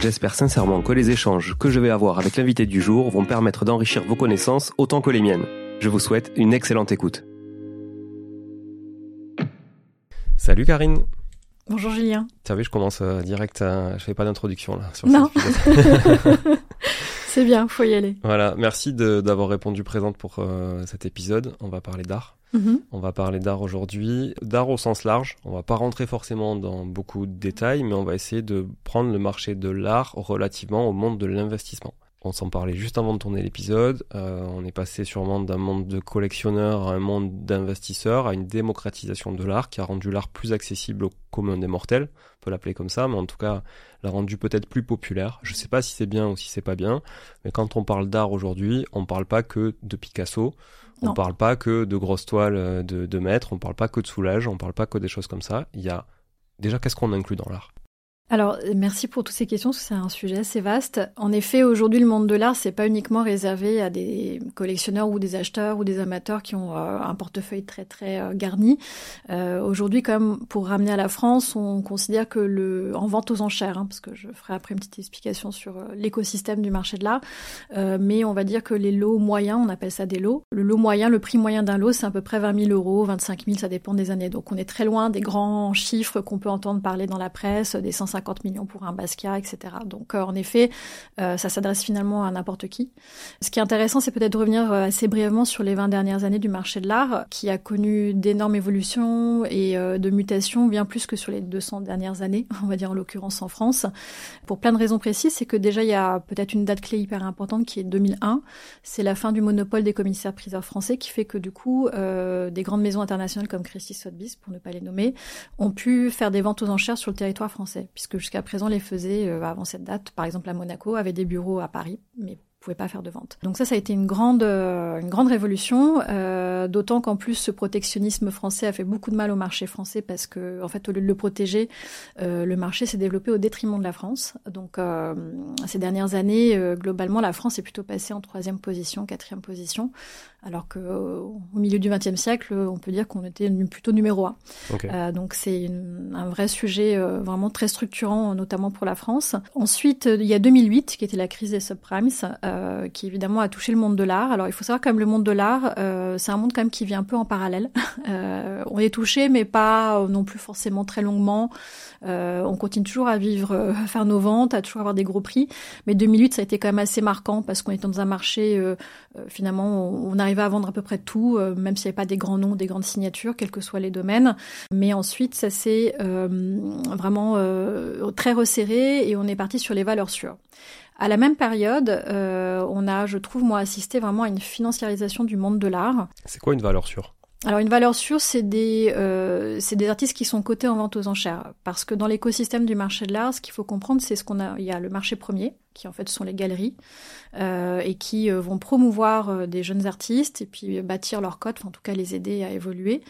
J'espère sincèrement que les échanges que je vais avoir avec l'invité du jour vont permettre d'enrichir vos connaissances autant que les miennes. Je vous souhaite une excellente écoute. Salut Karine. Bonjour Julien. Tu vu, je commence euh, direct, à... je fais pas d'introduction là. Sur non. C'est bien, faut y aller. Voilà, merci d'avoir répondu présente pour euh, cet épisode. On va parler d'art. Mhm. On va parler d'art aujourd'hui, d'art au sens large. On va pas rentrer forcément dans beaucoup de détails, mais on va essayer de prendre le marché de l'art relativement au monde de l'investissement. On s'en parlait juste avant de tourner l'épisode. Euh, on est passé sûrement d'un monde de collectionneurs à un monde d'investisseurs, à une démocratisation de l'art qui a rendu l'art plus accessible au commun des mortels. On peut l'appeler comme ça, mais en tout cas l'a rendu peut-être plus populaire. Je sais pas si c'est bien ou si c'est pas bien, mais quand on parle d'art aujourd'hui, on parle pas que de Picasso. On ne parle pas que de grosses toiles euh, de, de maître, on parle pas que de soulage, on parle pas que des choses comme ça. Il y a déjà qu'est-ce qu'on inclut dans l'art? Alors, merci pour toutes ces questions, parce que c'est un sujet assez vaste. En effet, aujourd'hui, le monde de l'art, c'est pas uniquement réservé à des collectionneurs ou des acheteurs ou des amateurs qui ont euh, un portefeuille très très euh, garni. Euh, aujourd'hui, quand même, pour ramener à la France, on considère que le en vente aux enchères, hein, parce que je ferai après une petite explication sur l'écosystème du marché de l'art, mais on va dire que les lots moyens, on appelle ça des lots. Le lot moyen, le prix moyen d'un lot, c'est à peu près 20 000 euros, 25 000, ça dépend des années. Donc, on est très loin des grands chiffres qu'on peut entendre parler dans la presse, des 150 50 millions pour un Basquiat, etc. Donc euh, en effet, euh, ça s'adresse finalement à n'importe qui. Ce qui est intéressant, c'est peut-être de revenir euh, assez brièvement sur les 20 dernières années du marché de l'art, qui a connu d'énormes évolutions et de mutations, bien plus que sur les 200 dernières années, on va dire en l'occurrence en France. Pour plein de raisons précises, c'est que déjà il y a peut-être une date clé hyper importante qui est 2001. C'est la fin du monopole des commissaires-priseurs français qui fait que du coup, des grandes maisons internationales comme Christie Sotheby's, pour ne pas les nommer, ont pu faire des ventes aux enchères sur le territoire français puisque jusqu'à présent les faisaient avant cette date. Par exemple, à Monaco avait des bureaux à Paris, mais pouvait pas faire de vente. Donc ça, ça a été une grande, euh, une grande révolution, euh, d'autant qu'en plus ce protectionnisme français a fait beaucoup de mal au marché français parce que, en fait, au lieu de le protéger, euh, le marché s'est développé au détriment de la France. Donc euh, ces dernières années, euh, globalement, la France est plutôt passée en troisième position, quatrième position, alors que au milieu du XXe siècle, on peut dire qu'on était plutôt numéro un. Okay. donc c'est un vrai sujet vraiment très structurant, notamment pour la France. Ensuite, il y a 2008, qui était la crise des subprimes. Euh, qui évidemment a touché le monde de l'art. Alors il faut savoir comme le monde de l'art, euh, c'est un monde quand même qui vient un peu en parallèle. Euh, on est touché, mais pas non plus forcément très longuement. on continue toujours à vivre, à faire nos ventes, à toujours avoir des gros prix. Mais 2008, ça a été quand même assez marquant parce qu'on était dans un marché, finalement, on, arrivait à vendre à peu près tout, même s'il n'y avait pas des grands noms, des grandes signatures, quels que soient les domaines. Mais ensuite, ça s'est vraiment très resserré et on est parti sur les valeurs sûres. À la même période, euh, on a, je trouve, moi, assisté vraiment à une financiarisation du monde de l'art. C'est quoi une valeur sûre? Alors une valeur sûre, c'est des euh, des artistes qui sont cotés en vente aux enchères, parce que dans l'écosystème du marché de l'art, ce qu'il faut comprendre, c'est ce qu'on a. Il y a le marché premier, qui en fait sont les galeries, euh, et qui euh, vont promouvoir euh, des jeunes artistes et puis bâtir leur cote, enfin, en tout cas les aider à évoluer.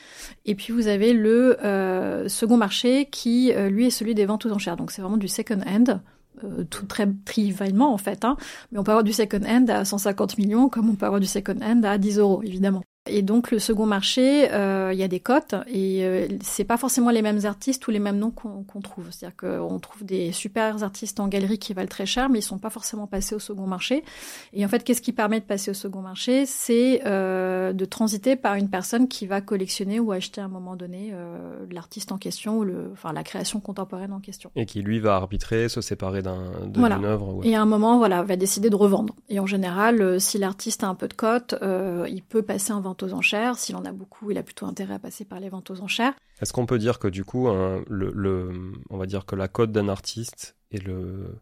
Et puis vous avez le euh, second marché qui, lui, est celui des ventes aux enchères. Donc c'est vraiment du second hand. Euh, tout très trivialement en fait, hein. mais on peut avoir du second hand à 150 millions comme on peut avoir du second hand à 10 euros évidemment. Et donc le second marché, euh, il y a des cotes et euh, c'est pas forcément les mêmes artistes ou les mêmes noms qu'on trouve. C'est-à-dire qu'on trouve des super artistes en galerie qui valent très cher, mais ils sont pas forcément passés au second marché. Et en fait, qu'est-ce qui permet de passer au second marché? C'est euh, de transiter par une personne qui va collectionner ou acheter à un moment donné euh, l'artiste en question ou le, enfin la création contemporaine en question. Et qui lui va arbitrer, se séparer d'un d'une voilà. œuvre. Ouais. Et à un moment, voilà, va décider de revendre. Et en général, si l'artiste a un peu de cote, il peut passer en vente aux enchères. S'il en a beaucoup, il a plutôt intérêt à passer par les ventes aux enchères. Est-ce qu'on peut dire que du coup, on va dire que la cote d'un artiste et le,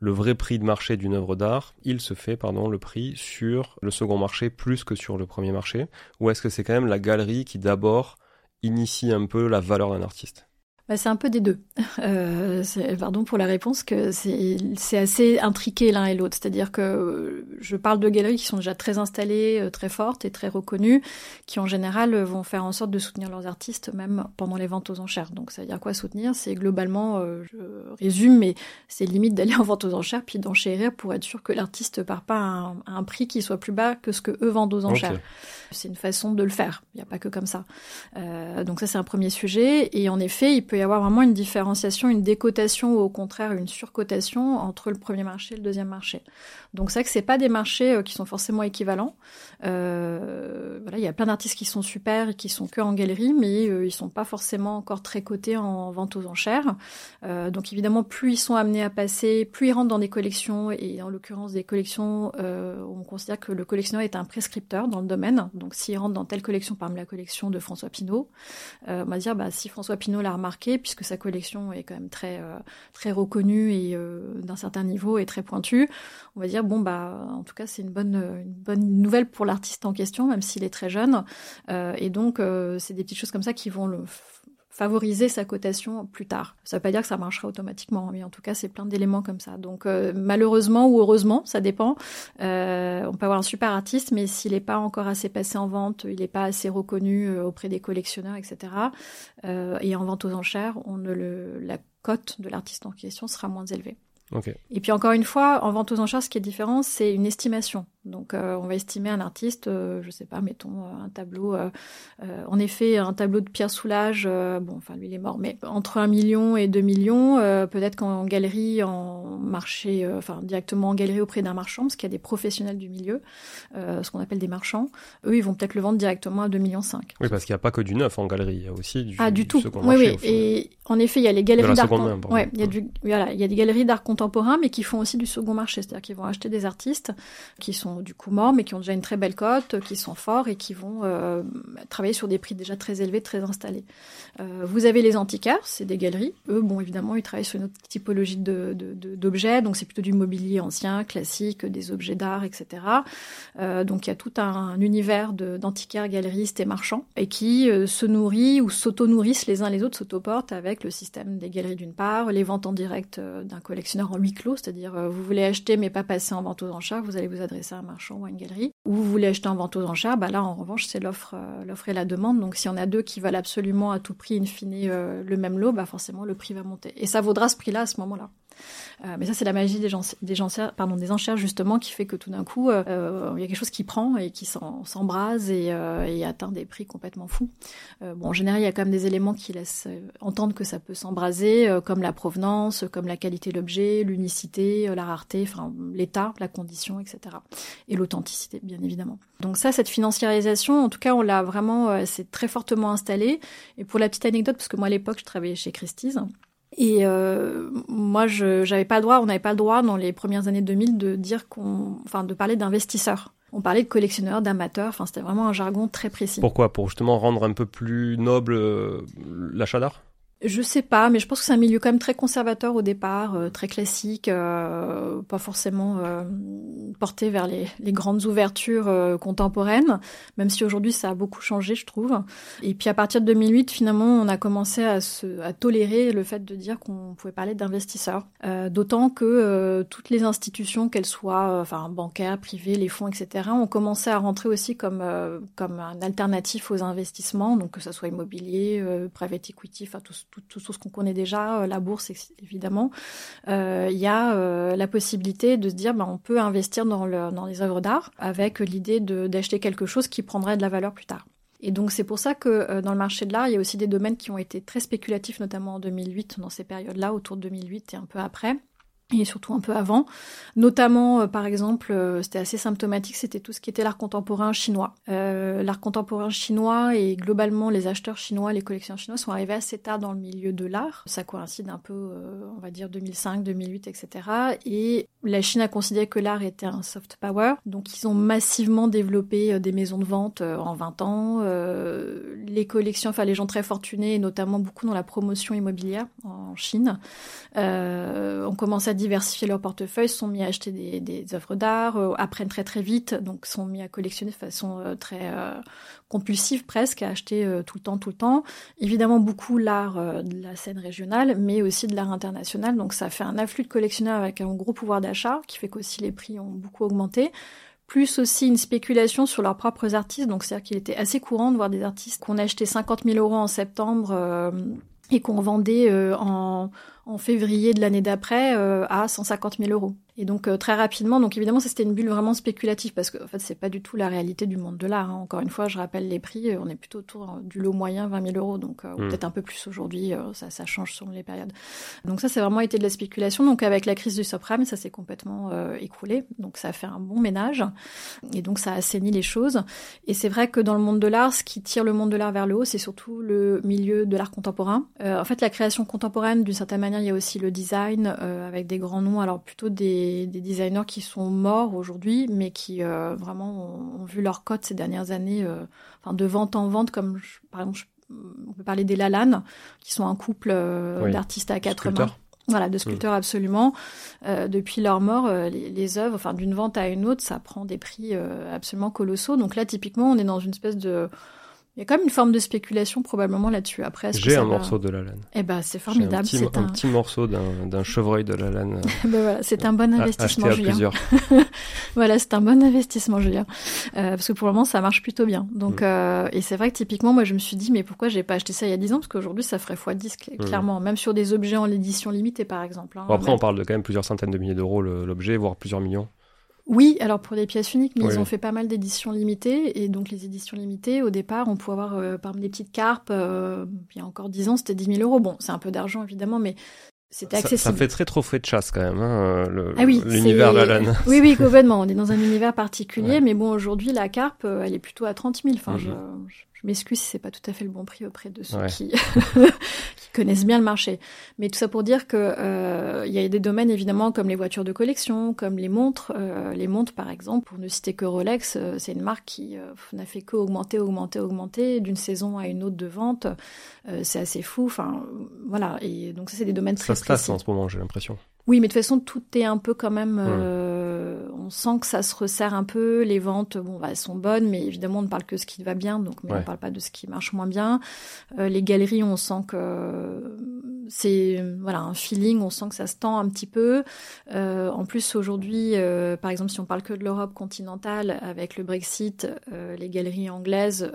le vrai prix de marché d'une œuvre d'art, il se fait, pardon, le prix sur le second marché plus que sur le premier marché? Ou est-ce que c'est quand même la galerie qui d'abord initie un peu la valeur d'un artiste? Bah, c'est un peu des deux. Euh, pardon pour la réponse, que c'est assez intriqué l'un et l'autre. C'est-à-dire que je parle de galeries qui sont déjà très installées, euh, très fortes et très reconnues, qui en général vont faire en sorte de soutenir leurs artistes même pendant les ventes aux enchères. Donc ça veut dire quoi soutenir? C'est globalement, euh, je résume, mais c'est limite d'aller en vente aux enchères puis d'enchérir pour être sûr que l'artiste part pas à un, à un, prix qui soit plus bas que ce que eux vendent aux enchères. Okay. C'est une façon de le faire. Il n'y a pas que comme ça. Euh, donc ça c'est un premier sujet. Et en effet, il peut y avoir vraiment une différenciation, une décotation ou au contraire une surcotation entre le premier marché et le deuxième marché. Donc c'est vrai que c'est pas des marchés euh, qui sont forcément équivalents. Euh, voilà, il y a plein d'artistes qui sont super et qui sont que en galerie, mais euh, ils sont pas forcément encore très cotés en vente aux enchères. Donc évidemment, plus ils sont amenés à passer, plus ils rentrent dans des collections et en l'occurrence des collections, on considère que le collectionneur est un prescripteur dans le domaine. Donc s'il rentre dans telle collection, par exemple la collection de François Pinault, on va dire bah si François Pinault l'a remarqué, puisque sa collection est quand même très très reconnue et d'un certain niveau et très pointue, on va dire bon bah en tout cas c'est une bonne une bonne nouvelle pour l'artiste en question même s'il est très jeune. Euh, et donc euh, c'est des petites choses comme ça qui vont le favoriser sa cotation plus tard. Ça veut pas dire que ça marchera automatiquement, mais en tout cas, c'est plein d'éléments comme ça. Donc, euh, malheureusement ou heureusement, ça dépend. Euh, on peut avoir un super artiste, mais s'il n'est pas encore assez passé en vente, il n'est pas assez reconnu euh, auprès des collectionneurs, etc. Euh, et en vente aux enchères, on ne le, la cote de l'artiste en question sera moins élevée. Okay. Et puis encore une fois, en vente aux enchères, ce qui est différent, c'est une estimation. Donc euh, on va estimer un artiste, euh, je sais pas, mettons un tableau, euh, en effet un tableau de Pierre Soulages, bon enfin lui il est mort, mais entre un million et deux millions, peut-être qu'en galerie, en marché, enfin directement en galerie auprès d'un marchand, parce qu'il y a des professionnels du milieu, ce qu'on appelle des marchands, eux ils vont peut-être le vendre directement à 2 millions 5. Oui parce qu'il n'y a pas que du neuf en galerie, il y a aussi du, ah, du, du tout. second oui, marché. Oui, et en effet il y a les galeries d'art, ouais, il y a du, voilà, il y a des galeries d'art contemporain, mais qui font aussi du second marché, c'est-à-dire qu'ils vont acheter des artistes qui sont du coup mort, mais qui ont déjà une très belle cote, qui sont forts et qui vont travailler sur des prix déjà très élevés, très installés. vous avez les antiquaires, c'est des galeries. Eux, bon, évidemment, ils travaillent sur une autre typologie d'objets, de, de, donc c'est plutôt du mobilier ancien, classique, des objets d'art, etc. donc il y a tout un, univers d'antiquaires, galeristes et marchands, et qui se nourrit ou s'auto-nourrissent les uns les autres, s'autoportent avec le système des galeries d'une part, les ventes en direct d'un collectionneur en huis clos, c'est-à-dire vous voulez acheter mais pas passer en vente aux enchères, vous allez vous adresser à un marchand ou une galerie. Ou vous voulez acheter en vente aux enchères, bah là en revanche c'est l'offre, euh, l'offre et la demande. Donc si on a deux qui veulent absolument à tout prix in fine euh, le même lot, bah forcément le prix va monter. Et ça vaudra ce prix-là à ce moment-là. Euh, mais ça, c'est la magie des, gens, des, pardon, des enchères, justement, qui fait que tout d'un coup, euh, il y a quelque chose qui prend et qui s'embrase et, euh, et, atteint des prix complètement fous. bon, en général, il y a quand même des éléments qui laissent entendre que ça peut s'embraser, comme la provenance, comme la qualité de l'objet, l'unicité, la rareté, enfin, l'état, la condition, etc. Et l'authenticité, bien évidemment. Donc ça, cette financiarisation, en tout cas, on l'a vraiment, c'est très fortement installé. Et pour la petite anecdote, parce que moi, à l'époque, je travaillais chez Christie's, et euh, moi, je j'avais pas le droit, on n'avait pas le droit dans les premières années 2000 de dire qu'on, enfin, de parler d'investisseurs. On parlait de collectionneurs, d'amateurs. Enfin, c'était vraiment un jargon très précis. Pourquoi? Pour justement rendre un peu plus noble euh, l'achat d'art? Je sais pas, mais je pense que c'est un milieu quand même très conservateur au départ, euh, très classique, euh, pas forcément euh, porté vers les, grandes ouvertures contemporaines, même si aujourd'hui ça a beaucoup changé, je trouve. Et puis à partir de 2008, finalement, on a commencé à, tolérer le fait de dire qu'on pouvait parler d'investisseurs, d'autant que toutes les institutions, qu'elles soient enfin bancaires, privées, les fonds, etc., ont commencé à rentrer aussi comme comme un alternatif aux investissements, donc que ce soit immobilier, private equity, enfin tout tout, ce qu'on connaît déjà, euh, la bourse évidemment, euh, il y a euh, la possibilité de se dire ben, on peut investir dans les œuvres d'art avec l'idée d'acheter quelque chose qui prendrait de la valeur plus tard. Et donc c'est pour ça que dans le marché de l'art, il y a aussi des domaines qui ont été très spéculatifs, notamment en 2008, dans ces périodes-là, autour de 2008 et un peu après et surtout un peu avant. Notamment, euh, par exemple, euh, c'était assez symptomatique, c'était tout ce qui était l'art contemporain chinois. Euh, l'art contemporain chinois et globalement les acheteurs chinois, les collections chinoises sont arrivés assez tard dans le milieu de l'art. Ça coïncide un peu, on va dire 2005, 2008, etc. Et la Chine a considéré que l'art était un soft power, donc ils ont massivement développé des maisons de vente en 20 ans. les collections, enfin les gens très fortunés, notamment beaucoup dans la promotion immobilière en Chine, ont commencé à diversifier leur portefeuille, sont mis à acheter des, œuvres d'art, euh, apprennent très très vite, donc sont mis à collectionner de façon euh, très euh, compulsive presque, à acheter tout le temps, tout le temps. Évidemment beaucoup l'art de la scène régionale, mais aussi de l'art international. Donc ça fait un afflux de collectionneurs avec un gros pouvoir d'achat, qui fait qu'aussi les prix ont beaucoup augmenté plus aussi une spéculation sur leurs propres artistes. Donc, c'est-à-dire qu'il était assez courant de voir des artistes qu'on achetait 50 000 euros en septembre et qu'on vendait en, en février de l'année d'après euh, à 150 000 euros. Et donc euh, très rapidement, donc évidemment ça c'était une bulle vraiment spéculative parce que en fait c'est pas du tout la réalité du monde de l'art. Hein. Encore une fois, je rappelle les prix, euh, on est plutôt autour du lot moyen 20 000 euros, donc hmm. peut-être un peu plus aujourd'hui. ça, ça change selon les périodes. Donc ça c'est vraiment été de la spéculation. Donc avec la crise du subprime, ça s'est complètement écroulé. Donc ça a fait un bon ménage et donc ça a assaini les choses. Et c'est vrai que dans le monde de l'art, ce qui tire le monde de l'art vers le haut, c'est surtout le milieu de l'art contemporain. en fait, la création contemporaine, d'une certaine manière, il y a aussi le design avec des grands noms. Alors plutôt des des, designers qui sont morts aujourd'hui, mais qui euh, vraiment ont, vu leur cote ces dernières années, euh, enfin de vente en vente, comme par exemple, on peut parler des Lalanne, qui sont un couple euh, d'artistes à quatre mains. Voilà, de sculpteurs mm. absolument. depuis leur mort, les, les, œuvres, enfin d'une vente à une autre, ça prend des prix absolument colossaux. Donc là, typiquement, on est dans une espèce de il y a quand même une forme de spéculation probablement là-dessus. Après, j'ai un morceau de la laine. Eh ben, c'est formidable. C'est un, petit morceau d'un chevreuil de la laine. ben voilà, c'est un bon investissement, Julien. voilà, c'est un bon investissement, Julien, euh, parce que pour le moment, ça marche plutôt bien. Donc, mm. euh, et c'est vrai que typiquement, moi, je me suis dit, mais pourquoi j'ai pas acheté ça il y a 10 ans? Parce qu'aujourd'hui, ça ferait x10 mm. clairement, même sur des objets en édition limitée, par exemple. Hein, après, on parle de quand même plusieurs centaines de milliers d'euros l'objet, voire plusieurs millions. Oui, alors pour des pièces uniques, mais ils ont fait pas mal d'éditions limitées. Et donc les éditions limitées, au départ, on pouvait avoir euh, par exemple des petites carpes. Euh, il y a encore 10 ans, c'était 10 000 euros. Bon, c'est un peu d'argent évidemment, mais c'était accessible. Ça, fait très trophée de chasse quand même, hein, le, ah oui, l'univers d'Alan. Oui, oui, complètement. On est dans un univers particulier, mais bon, aujourd'hui, la carpe, euh, elle est plutôt à 30 000. Enfin, mhm. je, je m'excuse si c'est pas tout à fait le bon prix auprès de ceux qui, connaissent bien le marché. Mais tout ça pour dire que euh, il y a des domaines évidemment comme les voitures de collection, comme les montres. Euh, les montres par exemple, pour ne citer que Rolex, euh, c'est une marque qui n'a fait que augmenter, augmenter, augmenter d'une saison à une autre de vente. C'est assez fou. Enfin voilà. Et donc ça c'est des domaines très Ça se passe en ce moment, j'ai l'impression. Oui, mais de toute façon, tout est un peu quand même. Euh, on sent que ça se resserre un peu. Les ventes, bon, bah, elles sont bonnes, mais évidemment, on ne parle que de ce qui va bien, donc mais Ouais. on ne parle pas de ce qui marche moins bien. Euh, les galeries, on sent que c'est voilà un feeling. On sent que ça se tend un petit peu. Euh, en plus, aujourd'hui, euh, par exemple, si on parle que de l'Europe continentale, avec le Brexit, euh, les galeries anglaises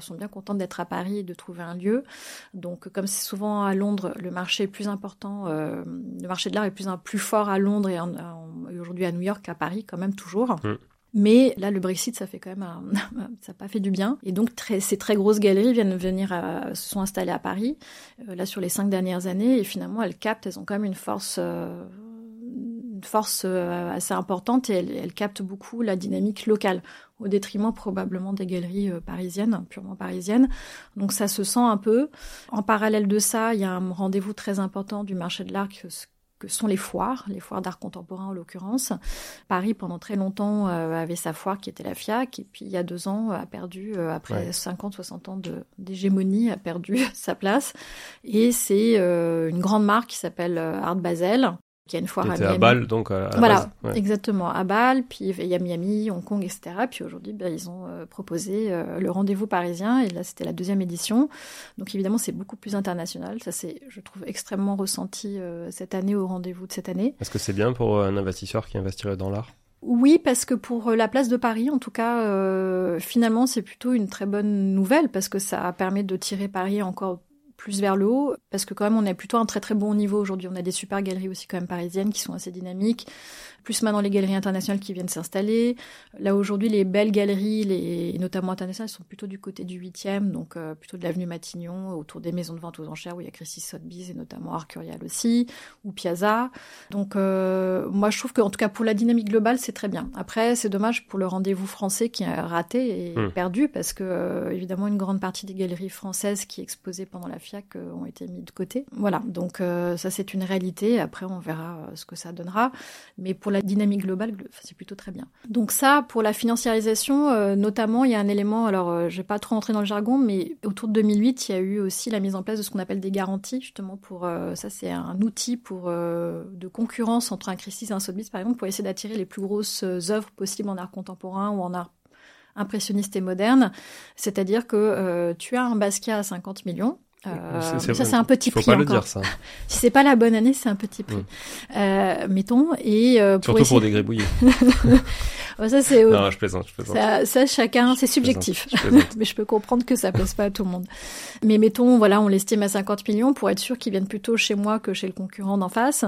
sont bien contentes d'être à Paris et de trouver un lieu. Donc, comme c'est souvent à Londres, le marché est plus important, le marché de l'art est plus, plus fort à Londres et aujourd'hui à New York qu'à Paris, quand même toujours. Mm. Mais là, le Brexit, ça fait quand même, un- ça n'a pas fait du bien. Et donc, très, ces très grosses galeries viennent venir, à- se sont installées à Paris, euh, là sur les cinq dernières années, et finalement, elles captent, elles ont quand même une force, euh, force euh, assez importante, et elles, elles captent beaucoup la dynamique locale, au détriment probablement des galeries euh, parisiennes, purement parisiennes. Donc, ça se sent un peu. En parallèle de ça, il y a un rendez-vous très important du marché de l'art que, sont les foires, les foires d'art contemporain en l'occurrence. Paris, pendant très longtemps, euh, avait sa foire qui était la FIAC, et puis il y a deux ans, a perdu, euh, après Ouais. 50-60 ans de- d'hégémonie, a perdu sa place. Et c'est euh, une grande marque qui s'appelle Art Basel, qui a une foire à était à Miami. Bâle, donc à, à Voilà. Ouais. exactement, à Bâle, puis il y a Miami, Hong Kong, etc. Puis aujourd'hui, ben, ils ont euh, proposé euh, le rendez-vous parisien, et là, c'était la deuxième édition. Donc évidemment, c'est beaucoup plus international. Ça, c'est, je trouve, extrêmement ressenti euh, cette année au rendez-vous de cette année. Est-ce que c'est bien pour un investisseur qui investirait dans l'art? Oui, parce que pour la place de Paris, en tout cas, finalement, c'est plutôt une très bonne nouvelle, parce que ça permet de tirer Paris encore plus vers le haut, parce que quand même on est plutôt à un très très bon niveau aujourd'hui. On a des super galeries aussi quand même parisiennes qui sont assez dynamiques, plus maintenant les galeries internationales qui viennent s'installer. Là aujourd'hui les belles galeries, les, notamment internationales, sont plutôt du côté du 8e, donc euh, plutôt de l'avenue Matignon, autour des maisons de vente aux enchères où il y a Christie Sotheby's et notamment Arcurial aussi, ou Piazza. Donc euh, moi je trouve qu'en tout cas pour la dynamique globale c'est très bien. Après c'est dommage pour le rendez-vous français qui a raté et Hmm. perdu parce que euh, évidemment une grande partie des galeries françaises qui exposaient pendant la Euh, ont été mis de côté. Voilà donc euh, ça c'est une réalité. Après on verra euh, ce que ça donnera. Mais pour la dynamique globale gl- c'est plutôt très bien. Donc ça pour la financiarisation notamment il y a un élément alors je vais pas trop entrer dans le jargon mais autour de 2008 il y a eu aussi la mise en place de ce qu'on appelle des garanties justement pour ça c'est un outil pour de concurrence entre un Christie's et un Sotheby's par exemple pour essayer d'attirer les plus grosses œuvres possibles en art contemporain ou en art impressionniste et moderne, c'est-à-dire que tu as un Basquiat à 50 millions. Euh, ça c'est un petit Faut prix pas le encore. dire ça. Si c'est pas la bonne année, c'est un petit prix. Mm. Euh, mettons et euh, pour Surtout essayer... pour des gribouillis. Ça c'est Non, je plaisante, je plaisante. ça, ça, chacun, c'est subjectif. Je plaisante. mais je peux comprendre que ça plaise pas à tout le monde. Mais mettons, voilà, on l'estime à 50 millions pour être sûr qu'ils viennent plutôt chez moi que chez le concurrent d'en face.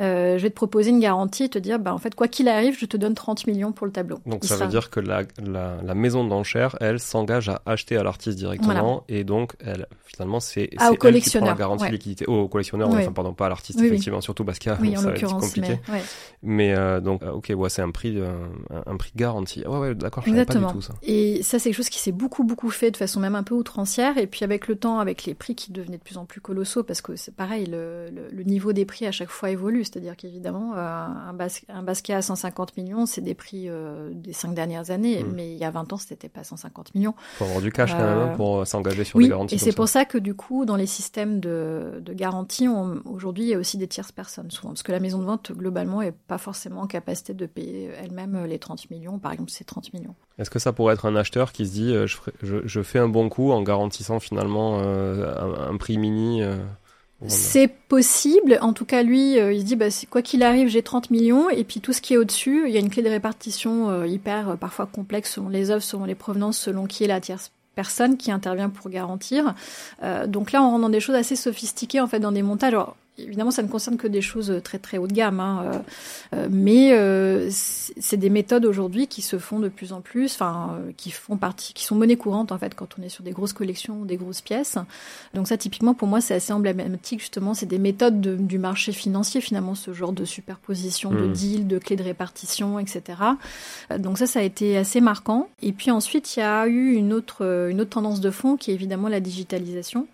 Euh, je vais te proposer une garantie et te dire, bah, en fait, quoi qu'il arrive, je te donne 30 millions pour le tableau. Donc Il ça sera- veut dire que la, la, la maison d'enchères, elle, s'engage à acheter à l'artiste directement et donc elle, finalement, c'est Ah, au prend la collectionneur, garantie ouais. liquidité. Oh, au collectionneur, Oui. enfin pardon, pas à l'artiste, Oui, oui. effectivement, surtout Basquiat, Oui, donc en ça va être l'occurrence, compliqué. mais, ouais. Mais euh, donc, euh, ok, ouais, c'est un prix, euh, un, un prix garanti. Ouais, ouais, d'accord, je savais pas Exactement. du tout ça. Et ça, c'est quelque chose qui s'est beaucoup, beaucoup fait de façon même un peu outrancière. Et puis avec le temps, avec les prix qui devenaient de plus en plus colossaux, parce que c'est pareil, le, le- le niveau des prix à chaque fois évolue. C'est-à-dire qu'évidemment, euh, un, bas, un Basquiat à 150 millions, c'est des prix euh, des cinq dernières années. Mm. Mais il y a 20 ans, c'était pas 150 millions. Faut avoir du cash quand même hein, Euh, pour s'engager sur oui, des garanties. et c'est pour ça que du coup, dans les systèmes de, de garantie, aujourd'hui, il y a aussi des tierces personnes souvent, parce que la maison de vente globalement est pas forcément en capacité de payer elle-même les 30 millions. Par exemple, c'est 30 millions. Est-ce que ça pourrait être un acheteur qui se dit euh, je, ferai- je, je fais un bon coup en garantissant finalement euh, un, un prix mini euh, C'est possible. En tout cas, lui, euh, il se dit, bah, c'est- quoi qu'il arrive, j'ai 30 millions. Et puis tout ce qui est au-dessus, il y a une clé de répartition euh, hyper euh, parfois complexe selon les œuvres, selon les provenances, selon qui est la tierce personne qui intervient pour garantir. Euh, donc là, on rentre dans des choses assez sophistiquées, en fait, dans des montages. Alors, évidemment, ça ne concerne que des choses très très haut de gamme, hein, euh, euh, mais euh, c'est des méthodes aujourd'hui qui se font de plus en plus, enfin, euh, qui font partie, qui sont monnaie courante en fait quand on est sur des grosses collections ou des grosses pièces. Donc ça, typiquement, pour moi, c'est assez emblématique justement. C'est des méthodes de- du marché financier finalement, ce genre de superposition, de Mm. deals, de clés de répartition, etc. Euh, Donc ça, ça a été assez marquant. Et puis ensuite, il y a eu une autre, euh, une autre tendance de fond qui est évidemment la digitalisation.